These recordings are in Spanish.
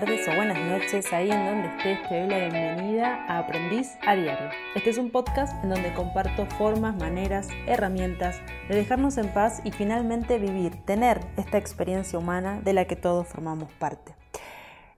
tardes o buenas noches, ahí en donde estés, te doy la bienvenida a Aprendiz a Diario. Este es un podcast en donde comparto formas, maneras, herramientas de dejarnos en paz y finalmente vivir, tener esta experiencia humana de la que todos formamos parte.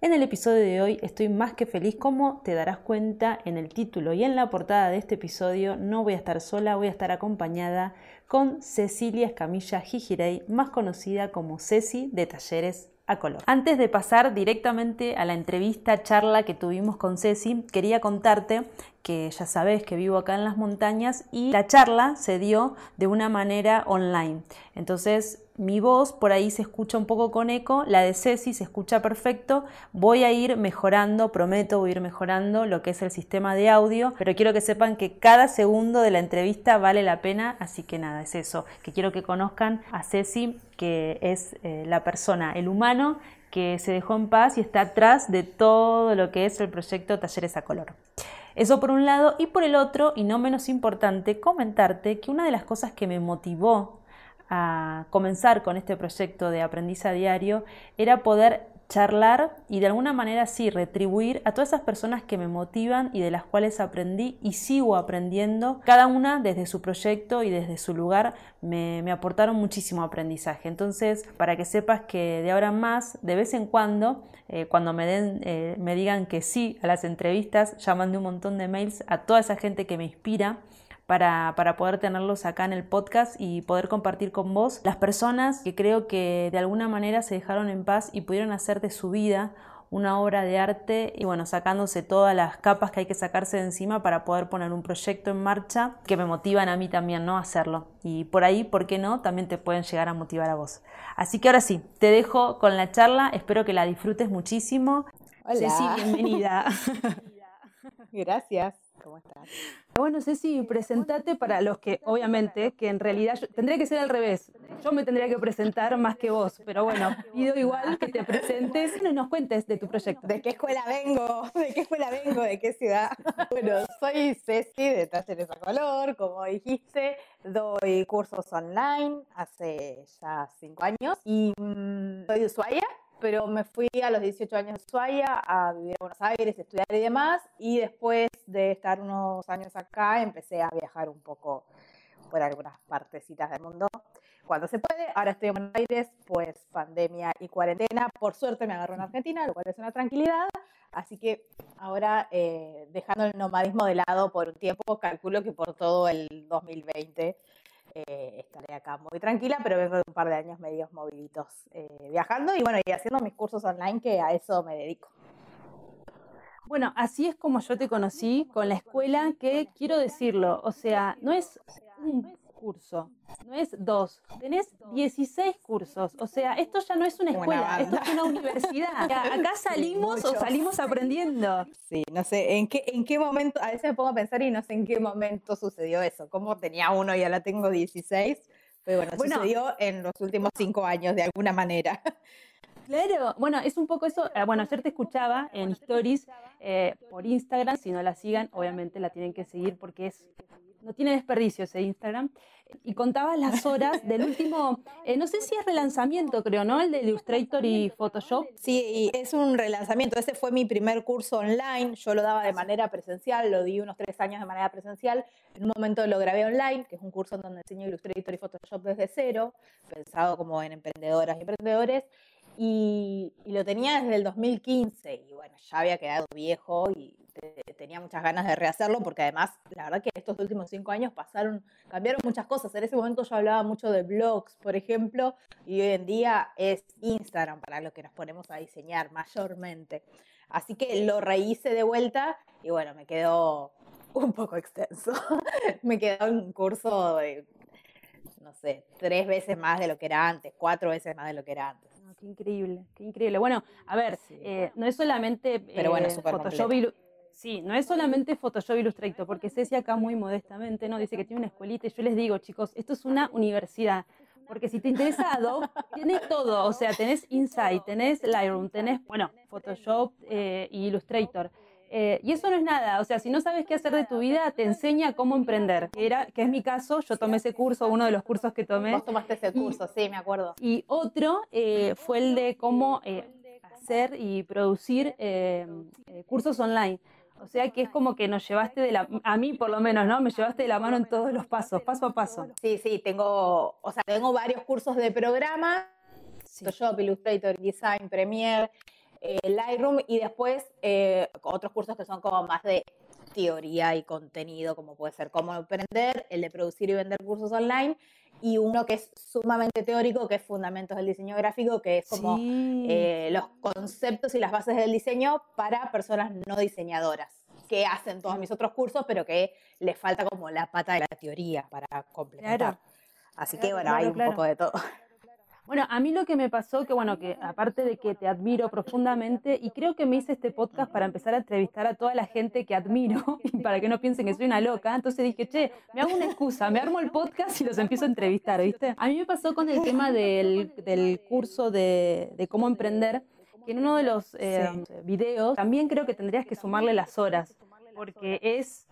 En el episodio de hoy estoy más que feliz, como te darás cuenta en el título y en la portada de este episodio, no voy a estar sola, voy a estar acompañada con Cecilia Escamilla Gijirey, más conocida como Ceci de Talleres color. Antes de pasar directamente a la entrevista, charla que tuvimos con Ceci, quería contarte que ya sabes que vivo acá en las montañas y la charla se dio de una manera online. Entonces mi voz por ahí se escucha un poco con eco, la de Ceci se escucha perfecto, voy a ir mejorando, prometo voy a ir mejorando lo que es el sistema de audio, pero quiero que sepan que cada segundo de la entrevista vale la pena, así que nada, es eso, que quiero que conozcan a Ceci, que es eh, la persona, el humano que se dejó en paz y está atrás de todo lo que es el proyecto Talleres a Color. Eso por un lado y por el otro, y no menos importante, comentarte que una de las cosas que me motivó a comenzar con este proyecto de aprendiz a diario era poder charlar y de alguna manera sí retribuir a todas esas personas que me motivan y de las cuales aprendí y sigo aprendiendo. Cada una desde su proyecto y desde su lugar me, aportaron muchísimo aprendizaje. Entonces, para que sepas que de ahora en más, de vez en cuando, eh, cuando me, den, eh, me digan que sí a las entrevistas, ya mandé un montón de mails a toda esa gente que me inspira para, poder tenerlos acá en el podcast y poder compartir con vos las personas que creo que de alguna manera se dejaron en paz y pudieron hacer de su vida una obra de arte y bueno, sacándose todas las capas que hay que sacarse de encima para poder poner un proyecto en marcha que me motivan a mí también, ¿no? A hacerlo. Y por ahí, ¿por qué no? También te pueden llegar a motivar a vos. Así que ahora sí, te dejo con la charla, espero que la disfrutes muchísimo. Hola. Ceci, bienvenida. Gracias. ¿Cómo estás? Bueno, Ceci, presentate para los que, obviamente, que en realidad tendría que ser al revés. Yo me tendría que presentar más que vos, pero bueno, pido igual que te presentes y nos cuentes de tu proyecto. ¿De qué escuela vengo? ¿De qué escuela vengo? ¿De qué ciudad? Bueno, soy Ceci de Talleres a Color, como dijiste, doy cursos online hace ya cinco años y mm, soy de pero me fui a los 18 años de Ushuaia a vivir en Buenos Aires, estudiar y demás, y después de estar unos años acá empecé a viajar un poco por algunas partecitas del mundo. Cuando se puede, ahora estoy en Buenos Aires, pues pandemia y cuarentena, por suerte me agarró en Argentina, lo cual es una tranquilidad, así que ahora eh, dejando el nomadismo de lado por un tiempo, calculo que por todo el 2020 eh, estaré acá muy tranquila, pero vengo de un par de años medios moviditos eh, viajando y bueno, y haciendo mis cursos online que a eso me dedico. Bueno, así es como yo te conocí con la escuela, que quiero decirlo, o sea, no es un curso, no es dos, tenés 16 cursos, o sea, esto ya no es una escuela, esto es una universidad. Acá salimos o salimos aprendiendo. Sí, no sé, ¿en qué, en qué momento, a veces me pongo a pensar y no sé en qué momento sucedió eso, cómo tenía uno y ahora tengo 16, pero bueno, bueno sucedió en los últimos cinco años de alguna manera. Claro, bueno, es un poco eso. Eh, bueno, ayer te escuchaba en Stories eh, por Instagram. Si no la sigan, obviamente la tienen que seguir porque es no tiene desperdicio ese Instagram. Y contaba las horas del último, eh, no sé si es relanzamiento, creo, ¿no? El de Illustrator y Photoshop. Sí, es un relanzamiento. Ese fue mi primer curso online. Yo lo daba de manera presencial, lo di unos tres años de manera presencial. En un momento lo grabé online, que es un curso donde enseño Illustrator y Photoshop desde cero, pensado como en emprendedoras y emprendedores y, lo tenía desde el 2015 y bueno, ya había quedado viejo y tenía muchas ganas de rehacerlo porque además la verdad que estos últimos cinco años pasaron, cambiaron muchas cosas. En ese momento yo hablaba mucho de blogs, por ejemplo, y hoy en día es Instagram para lo que nos ponemos a diseñar mayormente. Así que lo rehice de vuelta y bueno, me quedó un poco extenso. me quedó un curso de, no sé, tres veces más de lo que era antes, cuatro veces más de lo que era antes qué increíble, qué increíble. Bueno, a ver, eh, no es solamente Pero bueno, eh, Photoshop Sí, no es solamente Photoshop Illustrator, porque Ceci acá muy modestamente no dice que tiene una escuelita y yo les digo, chicos, esto es una universidad. Porque si te interesa Adobe, tienes todo. O sea, tenés Insight, tenés Lightroom, tenés, bueno, Photoshop eh, y Illustrator. Eh, y eso no es nada, o sea, si no sabes qué hacer de tu vida, te enseña cómo emprender, que, era, que es mi caso, yo tomé ese curso, uno de los cursos que tomé. Vos tomaste ese curso, sí, me acuerdo. Y otro eh, fue el de cómo eh, hacer y producir eh, cursos online. O sea que es como que nos llevaste de la, a mí por lo menos, ¿no? Me llevaste de la mano en todos los pasos, paso a paso. Sí, sí, tengo, o sea, tengo varios cursos de programa, Photoshop, Illustrator, Design, Premiere, eh, Lightroom y después eh, otros cursos que son como más de teoría y contenido, como puede ser cómo aprender, el de producir y vender cursos online, y uno que es sumamente teórico, que es Fundamentos del Diseño Gráfico, que es como eh, los conceptos y las bases del diseño para personas no diseñadoras, que hacen todos mis otros cursos, pero que les falta como la pata de la teoría para complementar. Así que bueno, hay un poco de todo. Bueno, a mí lo que me pasó, que bueno, que aparte de que te admiro profundamente, y creo que me hice este podcast para empezar a entrevistar a toda la gente que admiro, y para que no piensen que soy una loca, entonces dije, che, me hago una excusa, me armo el podcast y los empiezo a entrevistar, ¿viste? A mí me pasó con el tema del, del curso de, de, cómo emprender, que en uno de los eh, videos también creo que tendrías que sumarle las horas, porque es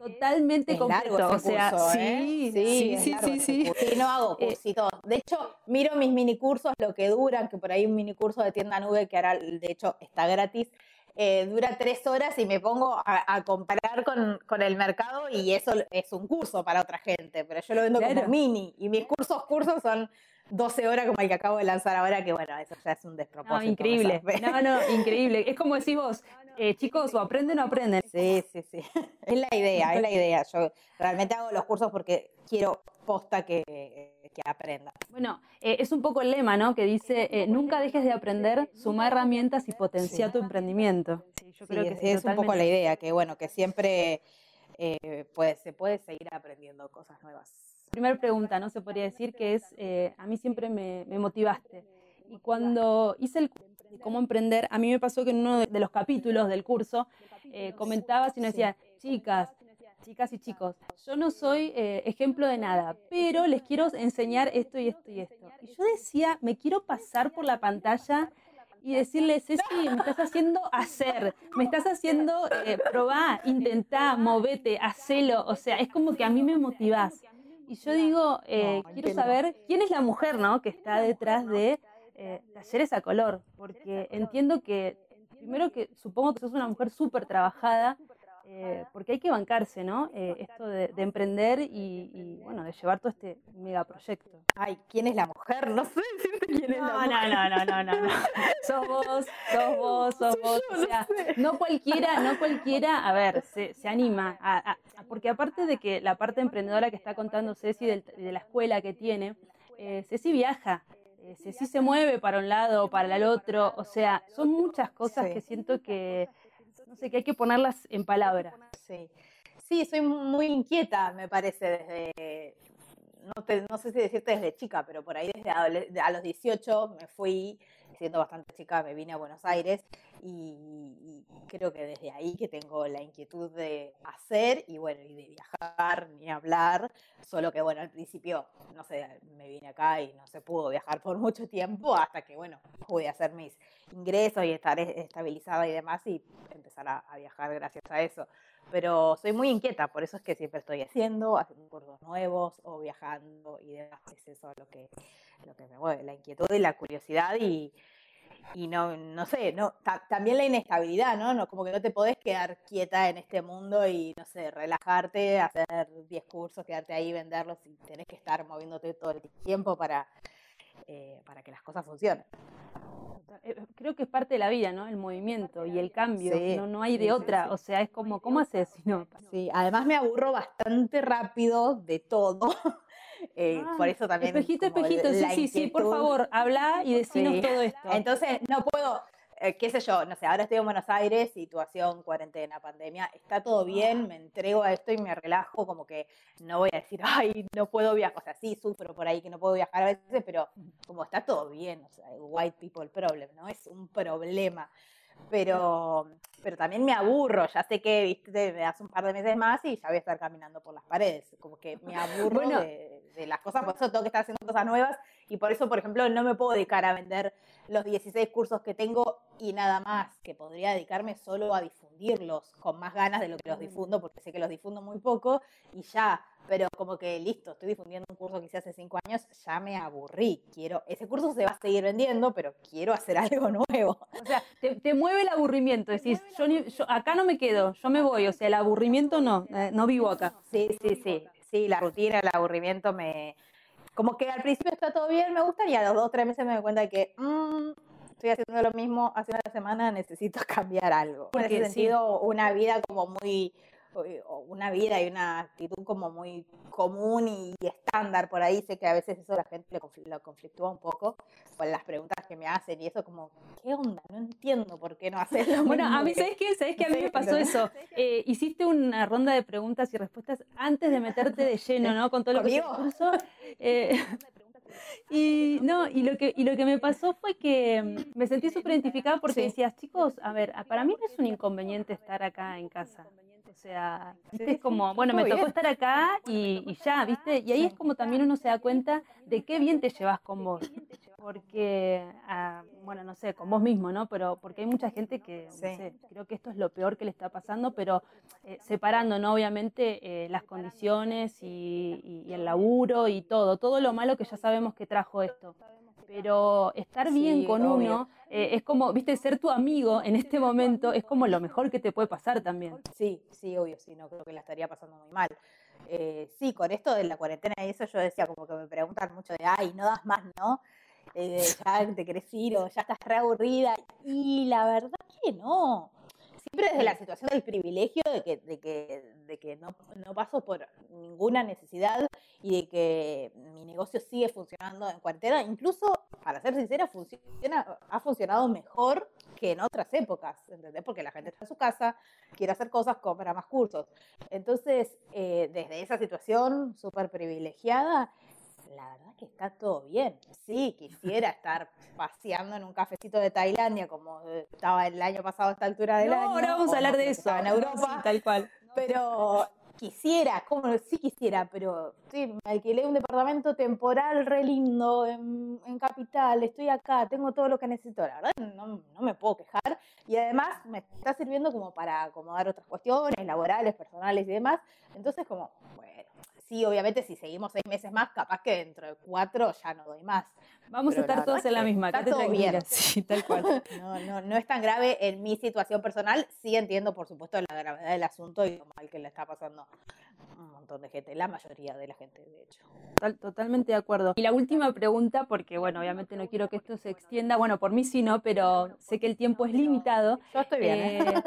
totalmente completo. o sea, ¿eh? sí, sí, sí, sí, sí, sí. no hago eh, cursitos. De hecho, miro mis mini cursos, lo que duran, que por ahí un mini curso de tienda nube que ahora, de hecho, está gratis. Eh, dura tres horas y me pongo a, comparar con, con, el mercado y eso es un curso para otra gente, pero yo lo vendo como mini y mis cursos, cursos son 12 horas como el que acabo de lanzar ahora, que bueno, eso ya es un despropósito. No, increíble. No, no, increíble. Es como decís vos, eh, chicos, o aprenden o aprenden. Sí, sí, sí. Es la idea, es la idea. Yo realmente hago los cursos porque quiero posta que, que aprendan. Bueno, eh, es un poco el lema, ¿no? Que dice, eh, nunca dejes de aprender, suma herramientas y potencia tu emprendimiento. Sí, yo creo que sí, es un poco la idea, que bueno, que siempre pues, se puede seguir aprendiendo cosas nuevas. Primera pregunta, ¿no? Se podría decir que es, a mí siempre me, me motivaste. Y cuando hice el de cómo emprender, a mí me pasó que en uno de los capítulos del curso eh, comentabas y nos decía, chicas, chicas y chicos, yo no soy eh, ejemplo de nada, pero les quiero enseñar esto y esto y esto. Y yo decía, me quiero pasar por la pantalla y decirle, Ceci, me estás haciendo hacer, me estás haciendo eh, probar, intentar, movete, hacelo. O sea, es como que a mí me motivás. Y yo digo, eh, quiero saber quién es la mujer, ¿no? Que está detrás de eh, talleres a color, porque entiendo que, primero que supongo que sos una mujer súper trabajada, eh, porque hay que bancarse, ¿no? Eh, esto de, emprender y, bueno, de llevar todo este megaproyecto. Ay, ¿quién es la mujer? No sé decirte quién es la mujer. No, no, no, no, no. sos vos, sos vos, sos vos. o sea, no, cualquiera, no cualquiera, a ver, se, se anima. A, porque aparte de que la parte emprendedora que está contando Ceci de, de la escuela que tiene, Ceci viaja, eh, si se mueve para un lado o para el otro, o sea, son muchas cosas que siento que, no sé, que hay que ponerlas en palabras. Sí. sí, soy muy inquieta, me parece, desde, no, no sé si decirte desde chica, pero por ahí desde a los 18 me fui siendo bastante chica me vine a Buenos Aires y, creo que desde ahí que tengo la inquietud de hacer y bueno, y de viajar, ni hablar, solo que bueno, al principio, no sé, me vine acá y no se pudo viajar por mucho tiempo hasta que bueno, pude hacer mis ingresos y estar estabilizada y demás y empezar a, viajar gracias a eso pero soy muy inquieta, por eso es que siempre estoy haciendo, haciendo cursos nuevos o viajando y demás. Es eso lo que, lo que me mueve, la inquietud y la curiosidad y, y no, no sé, no, también la inestabilidad, ¿no? ¿no? Como que no te podés quedar quieta en este mundo y, no sé, relajarte, hacer 10 cursos, quedarte ahí, venderlos y tenés que estar moviéndote todo el tiempo para, eh, para que las cosas funcionen. Eh, creo que es parte de la vida, ¿no? El movimiento y el cambio. no, no hay de otra. o sea, es como, ¿cómo haces si no? Sí, además me aburro bastante rápido de todo. Eh, por eso también. Espejito, espejito, sí, sí, sí, por favor, habla y decinos todo esto. Entonces, no puedo, eh, qué sé yo, no sé, ahora estoy en Buenos Aires, situación, cuarentena, pandemia, está todo bien, me entrego a esto y me relajo, como que no voy a decir, ay, no puedo viajar, o sea, sí sufro por ahí que no puedo viajar a veces, pero como está todo bien, o sea, white people problem, ¿no? Es un problema pero, pero también me aburro, ya sé que, viste, me das un par de meses más y ya voy a estar caminando por las paredes, como que me aburro de, de, las cosas, por eso tengo que estar haciendo cosas nuevas y por eso, por ejemplo, no me puedo dedicar a vender los 16 cursos que tengo y nada más, que podría dedicarme solo a difundirlos con más ganas de lo que los difundo, porque sé que los difundo muy poco y ya, pero como que listo, estoy difundiendo un curso que hice hace cinco años, ya me aburrí. Quiero, ese curso se va a seguir vendiendo, pero quiero hacer algo nuevo. O sea, te, mueve el aburrimiento, decís, yo, yo, acá no me quedo, yo me voy, o sea, el aburrimiento no, eh, no vivo acá. Sí, sí, sí, sí, la rutina, el aburrimiento me... Como que al principio está todo bien, me gusta, y a los dos o tres meses me doy cuenta de que mm, estoy haciendo lo mismo hace una semana, necesito cambiar algo. Porque en ese sentido, una vida como muy una vida y una actitud como muy común y estándar por ahí. Sé que a veces eso la gente lo, conflictúa un poco con las preguntas que me hacen y eso como, ¿qué onda? No entiendo por qué no haces lo Bueno, a mí, ¿sabes qué? ¿Sabes que a mí me pasó eso? Eh, hiciste una ronda de preguntas y respuestas antes de meterte de lleno, ¿no? Con todo lo que. Eh, y no, y lo que y lo que me pasó fue que mm, me sentí súper identificada porque decías, chicos, a ver, para mí no es un inconveniente estar acá en casa. O sea, ¿viste? es como, bueno, me tocó estar acá y, ya, ¿viste? Y ahí es como también uno se da cuenta de qué bien te llevas con vos. Porque, ah, bueno, no sé, con vos mismo, ¿no? Pero porque hay mucha gente que, no sé, creo que esto es lo peor que le está pasando, pero eh, separando, ¿no? Obviamente eh, las condiciones y, y el laburo y todo, todo lo malo que ya sabemos que trajo esto pero estar bien con uno eh, es como, viste, ser tu amigo en este momento es como lo mejor que te puede pasar también. Sí, sí, obvio, sí, no creo que la estaría pasando muy mal. Eh, sí, con esto de la cuarentena y eso yo decía como que me preguntan mucho de, ay, no das más, ¿no? Eh, ya te querés ir o ya estás reaburrida. Y la verdad que no siempre desde la situación del privilegio de que, de que, de que no, no, paso por ninguna necesidad y de que mi negocio sigue funcionando en cuarentena. Incluso, para ser sincera, funciona, ha funcionado mejor que en otras épocas, ¿entendés? Porque la gente está en su casa, quiere hacer cosas, compra más cursos. Entonces, eh, desde esa situación súper privilegiada, la verdad que está todo bien. Sí, quisiera estar paseando en un cafecito de Tailandia como estaba el año pasado a esta altura del año. Ahora vamos a hablar de eso. En Europa. tal cual. Pero quisiera, como sí quisiera, pero sí, me alquilé un departamento temporal re lindo en, Capital, estoy acá, tengo todo lo que necesito, la verdad no, no, me puedo quejar y además me está sirviendo como para acomodar otras cuestiones laborales, personales y demás, entonces como, bueno, sí, obviamente si seguimos seis meses más, capaz que dentro de cuatro ya no doy más. Vamos a estar todos en la misma, está todo bien. Sí, tal cual. No, no, no es tan grave en mi situación personal, sí entiendo por supuesto la gravedad del asunto y lo mal que le está pasando a un montón de gente, la mayoría de la gente de hecho. totalmente de acuerdo. Y la última pregunta, porque bueno, obviamente no quiero que esto se extienda, bueno, por mí sí, ¿no? Pero sé que el tiempo es limitado. Yo estoy bien. ¿eh? Eh,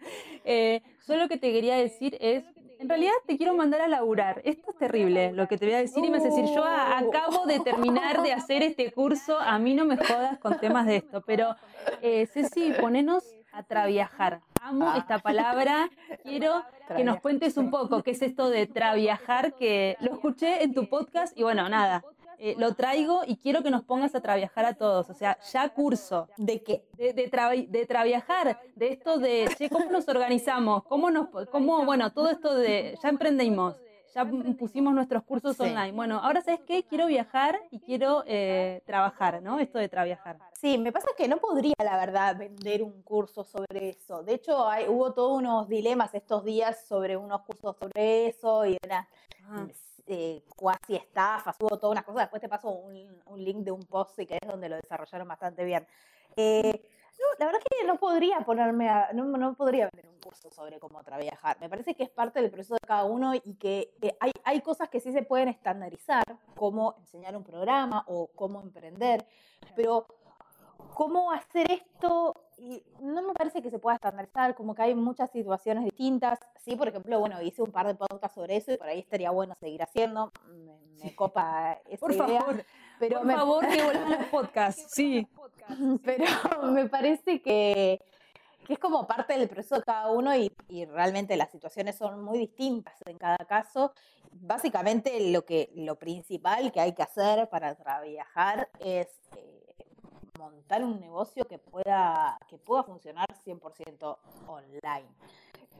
eh, solo que te quería decir es, en realidad te quiero mandar a laburar. Esto es terrible lo que te voy a decir y me vas a decir, yo acabo de terminar de hacer este curso, a mí no me jodas con temas de esto, pero eh, Ceci, ponenos a traviajar. Amo ah. esta palabra, quiero que nos cuentes un poco qué es esto de traviajar, que lo escuché en tu podcast y bueno, nada, eh, lo traigo y quiero que nos pongas a trabajar a todos. O sea, ya curso. ¿De qué? De, de, de trabajar, de esto de, ¿cómo nos organizamos? ¿Cómo nos, cómo, bueno, todo esto de, ya emprendimos, ya pusimos nuestros cursos online. Bueno, ahora sabes qué, quiero viajar y quiero eh, trabajar, ¿no? Esto de trabajar. Sí, me pasa que no podría, la verdad, vender un curso sobre eso. De hecho, hay, hubo todos unos dilemas estos días sobre unos cursos sobre eso y era, eh, cuasi estafas, hubo todas unas cosas. Después te paso un, un link de un post que es donde lo desarrollaron bastante bien. Eh, la verdad es que no podría ponerme a, no, no, podría vender un curso sobre cómo trabajar. Me parece que es parte del proceso de cada uno y que hay, hay cosas que sí se pueden estandarizar, como enseñar un programa o cómo emprender, pero cómo hacer esto y no me parece que se pueda estandarizar, como que hay muchas situaciones distintas. Sí, por ejemplo, bueno, hice un par de podcasts sobre eso y por ahí estaría bueno seguir haciendo. Me, copa esa por Favor. Pero por favor, que vuelvan los podcasts, sí. Pero me parece que, que, es como parte del proceso de cada uno y, y, realmente las situaciones son muy distintas en cada caso. Básicamente lo que lo principal que hay que hacer para trabajar es eh, montar un negocio que pueda, que pueda funcionar 100% online.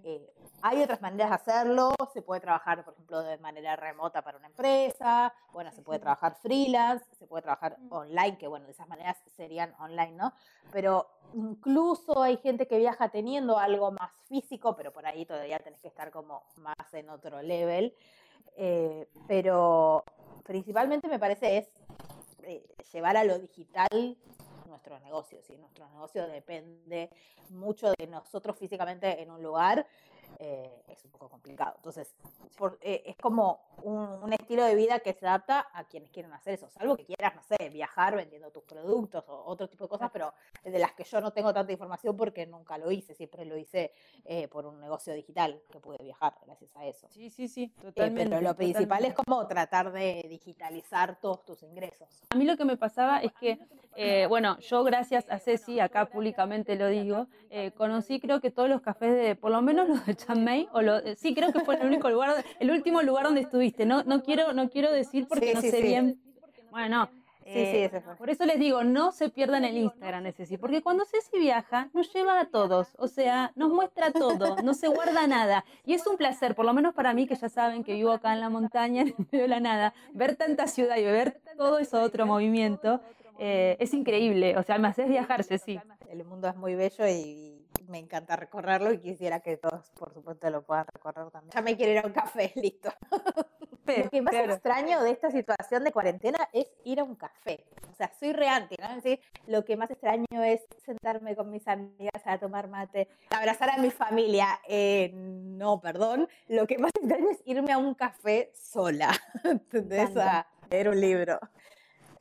eh, hay otras maneras de hacerlo, se puede trabajar, por ejemplo, de manera remota para una empresa, bueno, se puede trabajar freelance, se puede trabajar online, que bueno, de esas maneras serían online, ¿no? Pero incluso hay gente que viaja teniendo algo más físico, pero por ahí todavía tenés que estar como más en otro level. Eh, pero principalmente me parece es eh, llevar a lo digital nuestros negocios. Y nuestro negocio depende mucho de nosotros físicamente en un lugar eh, es un poco complicado. Entonces, eh, es como un, estilo de vida que se adapta a quienes quieren hacer eso, salvo que quieras, no sé, viajar vendiendo tus productos o otro tipo de cosas, pero de las que yo no tengo tanta información porque nunca lo hice, siempre lo hice eh, por un negocio digital que pude viajar gracias a eso. Sí, sí, sí, totalmente. pero lo principal es como tratar de digitalizar todos tus ingresos. A mí lo que me pasaba es que, bueno, yo gracias a Ceci, acá públicamente lo digo, conocí creo que todos los cafés de, por lo menos los de o lo, eh, sí, creo que fue el único lugar, el último lugar donde estuviste. No, no quiero, no quiero decir porque no sé bien. Bueno, eh, por eso les digo, no se pierdan el Instagram de Ceci, porque cuando Ceci viaja, nos lleva a todos, o sea, nos muestra todo, no se guarda nada. Y es un placer, por lo menos para mí, que ya saben que vivo acá en la montaña, en medio de la nada, ver tanta ciudad y ver todo eso otro movimiento, eh, es increíble, o sea, me haces viajar, Ceci. El mundo es muy bello y me encanta recorrerlo y quisiera que todos, por supuesto, lo puedan recorrer también. Ya me quiero ir a un café, listo. lo que más extraño de esta situación de cuarentena es ir a un café. O sea, soy reante, ¿no? lo que más extraño es sentarme con mis amigas a tomar mate, abrazar a mi familia. Eh, no, perdón. Lo que más extraño es irme a un café sola. ¿Entendés? A leer un libro.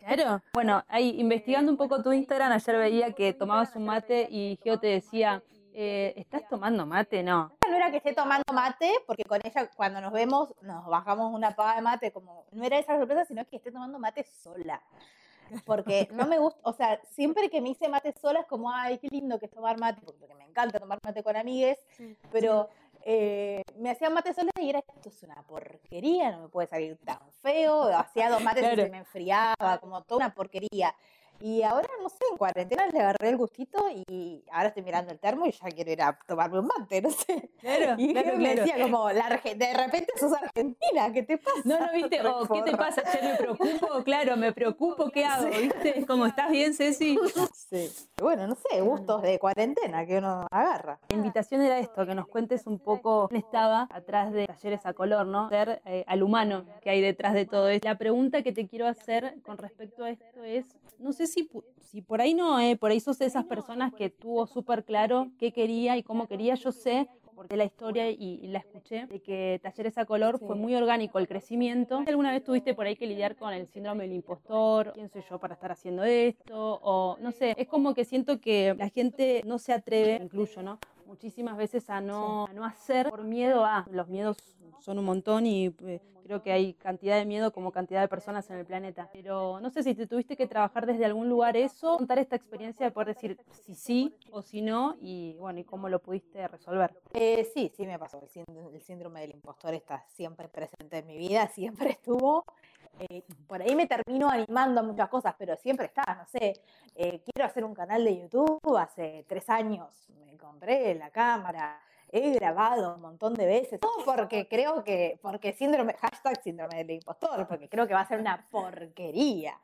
Claro. Bueno, ahí investigando un poco tu Instagram, ayer veía que tomabas un mate y Geo te decía, eh, ¿estás tomando mate? No. No era que esté tomando mate, porque con ella cuando nos vemos nos bajamos una paga de mate, como no era esa sorpresa, sino que esté tomando mate sola. Porque no me gusta, o sea, siempre que me hice mate sola es como, ay, qué lindo que es tomar mate, porque me encanta tomar mate con amigues, pero eh, me hacían mate sola y era, esto es una porquería, no me puede salir tan feo, hacía dos mates y se me enfriaba, como toda una porquería. Y ahora, no sé, en cuarentena le agarré el gustito y ahora estoy mirando el termo y ya quiero ir a tomarme un mate, no sé. Claro, y me decía como, la, de repente sos argentina, ¿qué te pasa? No, no, viste, o ¿qué te pasa? Ya me preocupo, claro, me preocupo, ¿qué hago? ¿Viste? Como, ¿estás bien, Ceci? Sí. Bueno, no sé, gustos de cuarentena que uno agarra. La invitación era esto, que nos cuentes un poco quién estaba atrás de talleres a color, ¿no? Ser eh, al humano que hay detrás de todo esto. La pregunta que te quiero hacer con respecto a esto es, no sé si, si por ahí no, eh, por ahí sos de esas personas que tuvo súper claro qué quería y cómo quería. Yo sé, porque la historia y, la escuché, de que Talleres a Color fue muy orgánico el crecimiento. ¿Alguna vez tuviste por ahí que lidiar con el síndrome del impostor? ¿Quién soy yo para estar haciendo esto? O no sé, es como que siento que la gente no se atreve, incluyo, ¿no? Muchísimas veces a no, a no hacer por miedo a. Los miedos son un montón y eh, Creo que hay cantidad de miedo como cantidad de personas en el planeta. Pero no sé si te tuviste que trabajar desde algún lugar eso, contar esta experiencia de poder decir si sí o si no y bueno, y cómo lo pudiste resolver. Eh, sí, sí me pasó. El síndrome, del impostor está siempre presente en mi vida, siempre estuvo. Eh, por ahí me termino animando a muchas cosas, pero siempre está, no sé, eh, quiero hacer un canal de YouTube, hace tres años me compré la cámara, he grabado un montón de veces, todo porque creo que, porque síndrome, hashtag síndrome del impostor, porque creo que va a ser una porquería.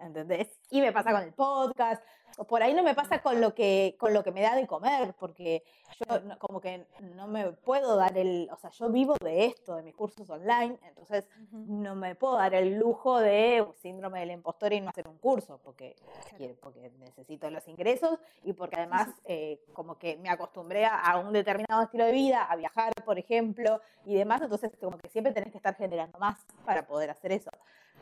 ¿Entendés? Y me pasa con el podcast, por ahí no me pasa con lo que, con lo que me da de comer, porque yo como que no me puedo dar el, o sea, yo vivo de esto, de mis cursos online, entonces no me puedo dar el lujo de síndrome del impostor y no hacer un curso, porque, porque necesito los ingresos y porque además eh, como que me acostumbré a, un determinado estilo de vida, a viajar, por ejemplo, y demás, entonces como que siempre tenés que estar generando más para poder hacer eso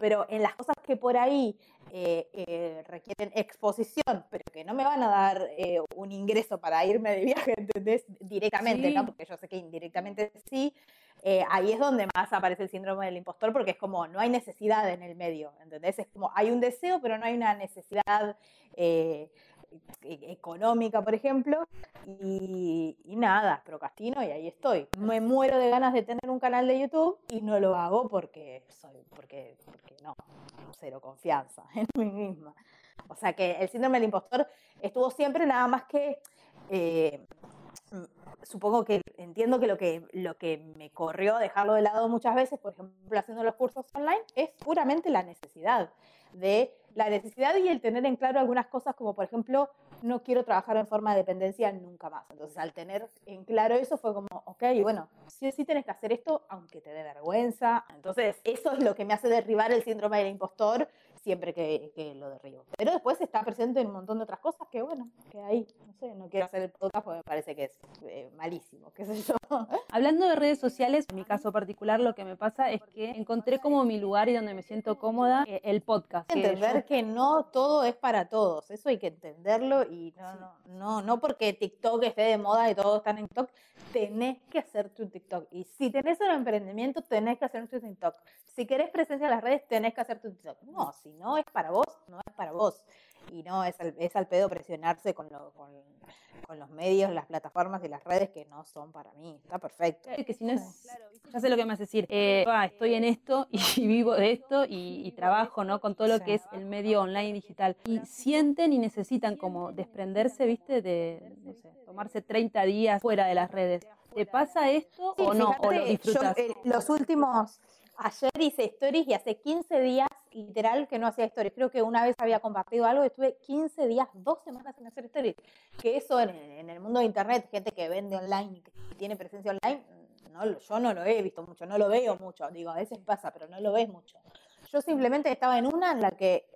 pero en las cosas que por ahí eh, eh, requieren exposición, pero que no me van a dar eh, un ingreso para irme de viaje, ¿entendés? Directamente, ¿no? Porque yo sé que indirectamente sí. ahí es donde más aparece el síndrome del impostor, porque es como no hay necesidad en el medio, ¿entendés? Es como hay un deseo, pero no hay una necesidad económica, por ejemplo, y, nada, procrastino y ahí estoy. Me muero de ganas de tener un canal de YouTube y no lo hago porque soy, porque, porque no, cero confianza en mí misma. O sea que el síndrome del impostor estuvo siempre nada más que eh, supongo que entiendo que lo que lo que me corrió a dejarlo de lado muchas veces, por ejemplo, haciendo los cursos online, es puramente la necesidad de la necesidad y el tener en claro algunas cosas como por ejemplo no quiero trabajar en forma de dependencia nunca más. Entonces, al tener en claro eso, fue como, ok, bueno, sí sí tenés que hacer esto, aunque te dé vergüenza. Entonces, eso es lo que me hace derribar el síndrome del impostor siempre que, que, lo derribo. Pero después está presente en un montón de otras cosas que, bueno, que ahí, no sé, no quiero hacer el podcast porque me parece que es eh, malísimo, qué sé yo. Hablando de redes sociales, en mi caso particular lo que me pasa es que encontré como mi lugar y donde me siento cómoda eh, el podcast. Entender que, no todo es para todos, eso hay que entenderlo y no, no, no, no porque TikTok esté de moda y todos están en TikTok, tenés que hacer tu TikTok. Y si tenés un emprendimiento, tenés que hacer tu TikTok. Si querés presencia en las redes, tenés que hacer tu TikTok. No, si no es para vos, no es para vos. Y no, es al, es al pedo presionarse con, lo, con, con, los medios, las plataformas y las redes que no son para mí. Está perfecto. que si no es, ya sé lo que me hace decir, eh, ah, estoy en esto y vivo de esto y, y trabajo ¿no? con todo lo que es el medio online digital. Y sienten y necesitan como desprenderse, viste, de, no sé, tomarse 30 días fuera de las redes. ¿Te pasa esto o no? ¿O lo disfrutas? Yo, eh, los últimos, ayer hice stories y hace 15 días literal que no hacía stories. Creo que una vez había compartido algo estuve 15 días, dos semanas sin hacer stories. Que eso en, en el mundo de internet, gente que vende online que tiene presencia online, no, yo no lo he visto mucho, no lo veo mucho. Digo, a veces pasa, pero no lo ves mucho. Yo simplemente estaba en una en la que,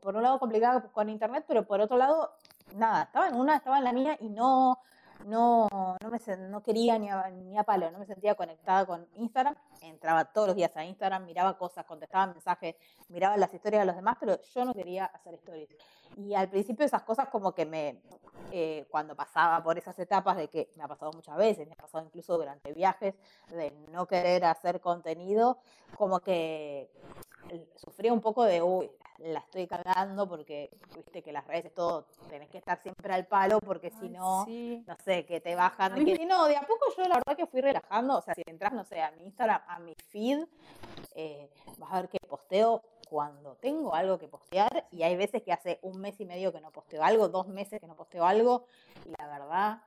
por un lado complicada con internet, pero por otro lado, nada, estaba en una, estaba en la mía y no, no, no quería ni a, ni a palo, no me sentía conectada con Instagram. Entraba todos los días a Instagram, miraba cosas, contestaba mensajes, miraba las historias de los demás, pero yo no quería hacer stories. Y al principio esas cosas como que me, eh, cuando pasaba por esas etapas de que me ha pasado muchas veces, me ha pasado incluso durante viajes, de no querer hacer contenido, como que sufría un poco de, uy, la estoy cagando porque viste que las redes es todo, tenés que estar siempre al palo porque si no, sí. no sé, que te bajan. Que, y no, de a poco yo la verdad que fui relajando, o sea, si entras, no sé, a mi Instagram, a mi feed, eh, vas a ver que posteo cuando tengo algo que postear y hay veces que hace un mes y medio que no posteo algo, dos meses que no posteo algo y la verdad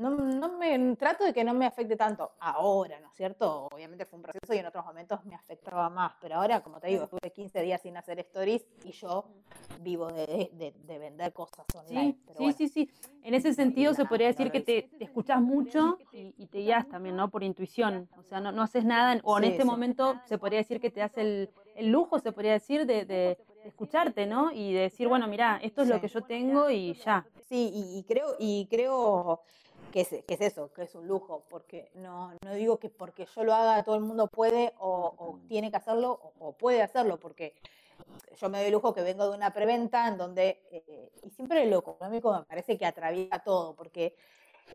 no, no me trato de que no me afecte tanto ahora, ¿no es cierto? Obviamente fue un proceso y en otros momentos me afectaba más, pero ahora, como te digo, estuve 15 días sin hacer stories y yo vivo de, de, de vender cosas online. Sí, sí, bueno. sí, sí, En ese sentido se podría decir que te, te escuchas mucho y, y, te guías también, ¿no? Por intuición. O sea, no, no haces nada, o en sí, este sí. momento se podría decir que te hace el, el lujo, se podría decir, de, de, de, escucharte, ¿no? Y de decir, bueno, mira, esto es lo que yo tengo y ya. Sí, y, y creo, y creo que es, que es, eso, que es un lujo, porque no, no digo que porque yo lo haga todo el mundo puede o, o tiene que hacerlo o, o, puede hacerlo, porque yo me doy lujo que vengo de una preventa en donde, eh, y siempre lo económico me parece que atraviesa todo, porque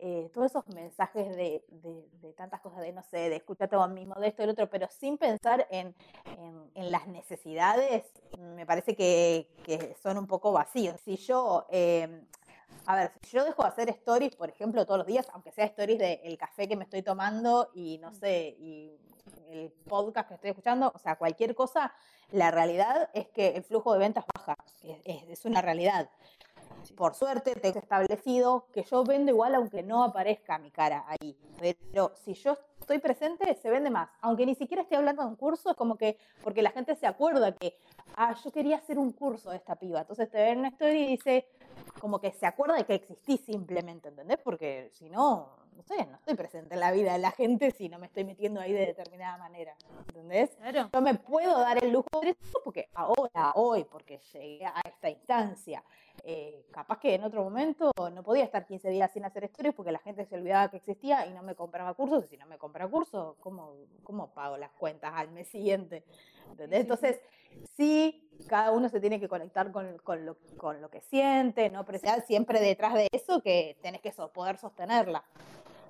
eh, todos esos mensajes de, de, de, tantas cosas, de no sé, de escucharte a mismo, de esto y lo otro, pero sin pensar en, en, en las necesidades, me parece que, que, son un poco vacíos. Si yo eh, a ver, si yo dejo de hacer stories, por ejemplo, todos los días, aunque sea stories del de café que me estoy tomando y no sé, y el podcast que estoy escuchando, o sea, cualquier cosa, la realidad es que el flujo de ventas baja, es una realidad. Por suerte, tengo establecido que yo vendo igual aunque no aparezca mi cara ahí. Pero si yo estoy presente, se vende más. Aunque ni siquiera esté hablando de un curso, es como que, porque la gente se acuerda que, ah, yo quería hacer un curso de esta piba. Entonces te ven una historia y dice, como que se acuerda de que existí simplemente, ¿entendés? Porque si no, no sé, no estoy presente en la vida de la gente si no me estoy metiendo ahí de determinada manera, ¿entendés? Claro. Yo me puedo dar el lujo de eso porque ahora, hoy, porque llegué a esta instancia. Eh, capaz que en otro momento no podía estar 15 días sin hacer stories porque la gente se olvidaba que existía y no me compraba cursos. Y si no me compra cursos, ¿cómo, cómo pago las cuentas al mes siguiente? ¿Entendés? Entonces, sí, cada uno se tiene que conectar con, con, lo, con lo que siente, no precisar siempre detrás de eso que tenés que so, poder sostenerla.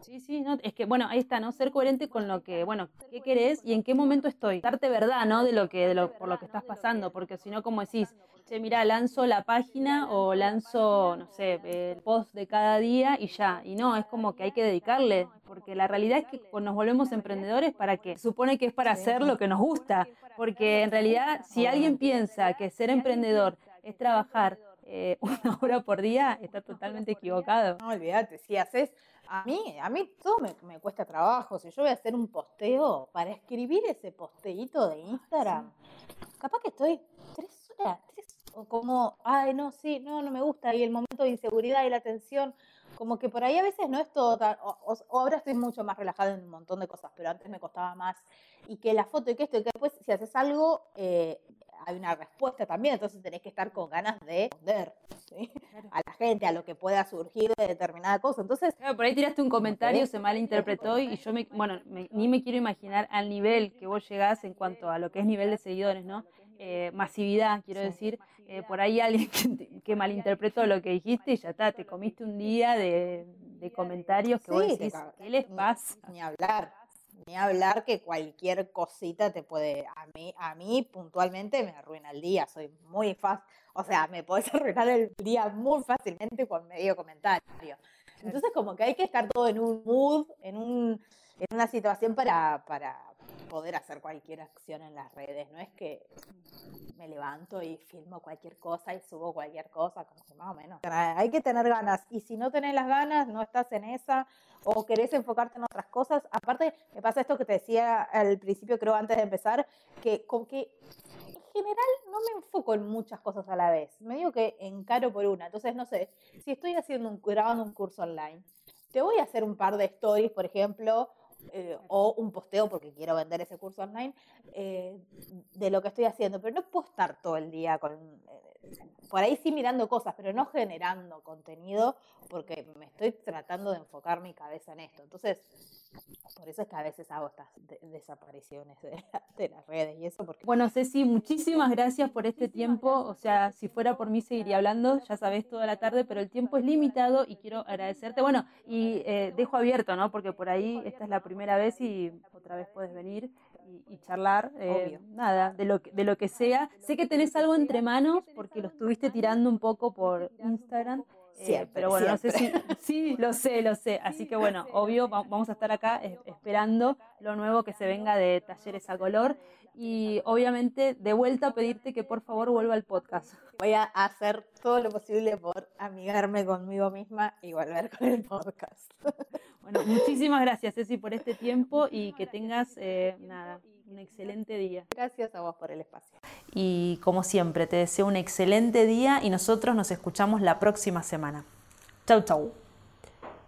Sí, sí, no, es que bueno, ahí está, ¿no? Ser coherente con lo que, bueno, qué querés y en qué momento estoy. Darte verdad, ¿no? De lo que, de lo, por lo que estás pasando, porque si no, como decís, che, mira, lanzo la página o lanzo, no sé, el post de cada día y ya. Y no, es como que hay que dedicarle, porque la realidad es que nos volvemos emprendedores para que supone que es para hacer lo que nos gusta, porque en realidad si alguien piensa que ser emprendedor es trabajar eh, una hora por día, está totalmente equivocado. No, olvídate, si haces, a mí, a mí todo me, me cuesta trabajo, si yo voy a hacer un posteo, para escribir ese posteíto de Instagram, capaz que estoy tres horas, tres, o como, ay, no, sí, no, no me gusta, y el momento de inseguridad y la tensión, como que por ahí a veces no es todo tan, o, o- ahora estoy mucho más relajada en un montón de cosas, pero antes me costaba más, y que la foto y que esto, y que después si haces algo, eh, hay una respuesta también, entonces tenés que estar con ganas de responder ¿sí? a la gente, a lo que pueda surgir de determinada cosa, entonces, Claro, por ahí tiraste un comentario, se malinterpretó y yo me, bueno, me- ni me quiero imaginar al nivel que vos llegás en cuanto a lo que es nivel de seguidores, ¿no? Eh, masividad, quiero Sí. decir, eh, por ahí alguien que, que malinterpretó lo que dijiste y ya está, te comiste un día de, de comentarios que vos Sí, te decís, ¿qué les ni- pasa? Ni hablar, ni hablar que cualquier cosita te puede, a mí, a mí puntualmente me arruina el día, soy muy fácil, o sea, me podés arruinar el día muy fácilmente con medio comentario. Entonces como que hay que estar todo en un mood, en, un, en una situación para, para poder hacer cualquier acción en las redes, no es que me levanto y filmo cualquier cosa y subo cualquier cosa, como que más o menos. Hay que tener ganas y si no tenés las ganas, no estás en esa o querés enfocarte en otras cosas. Aparte, me pasa esto que te decía al principio, creo antes de empezar, que con que en general no me enfoco en muchas cosas a la vez. Me digo que encaro por una. Entonces, no sé, si estoy haciendo un, grabando un curso online, te voy a hacer un par de stories, por ejemplo, eh, o un posteo porque quiero vender ese curso online eh, de lo que estoy haciendo, pero no puedo estar todo el día con, eh, por ahí sí mirando cosas, pero no generando contenido porque me estoy tratando de enfocar mi cabeza en esto. Entonces, por eso es que a veces hago estas de- desapariciones de, la- de las redes y eso, porque Bueno, Ceci, muchísimas gracias por este tiempo. O sea, si fuera por mí seguiría hablando, ya sabés, toda la tarde, pero el tiempo es limitado y quiero agradecerte. Bueno, y eh, dejo abierto, ¿no? Porque por ahí esta es la primera vez y otra vez puedes venir y, y charlar. eh, Obvio. nada, de lo, que- de lo que sea. Sé que tenés algo entre manos porque lo estuviste tirando un poco por Instagram. Eh, Siempre, pero bueno, no sé si. Sí, lo sé, lo sé. Así que bueno, obvio, va- vamos a estar acá eh, esperando lo nuevo que se venga de Talleres a Color. Y obviamente, de vuelta, pedirte que por favor vuelva al podcast. voy a hacer todo lo posible por amigarme conmigo misma y volver con el podcast. Bueno, muchísimas gracias, Ceci, por este tiempo y que tengas, eh, nada, un excelente día. Gracias a vos por el espacio. Y como siempre, te deseo un excelente día y nosotros nos escuchamos la próxima semana. Chau, chau.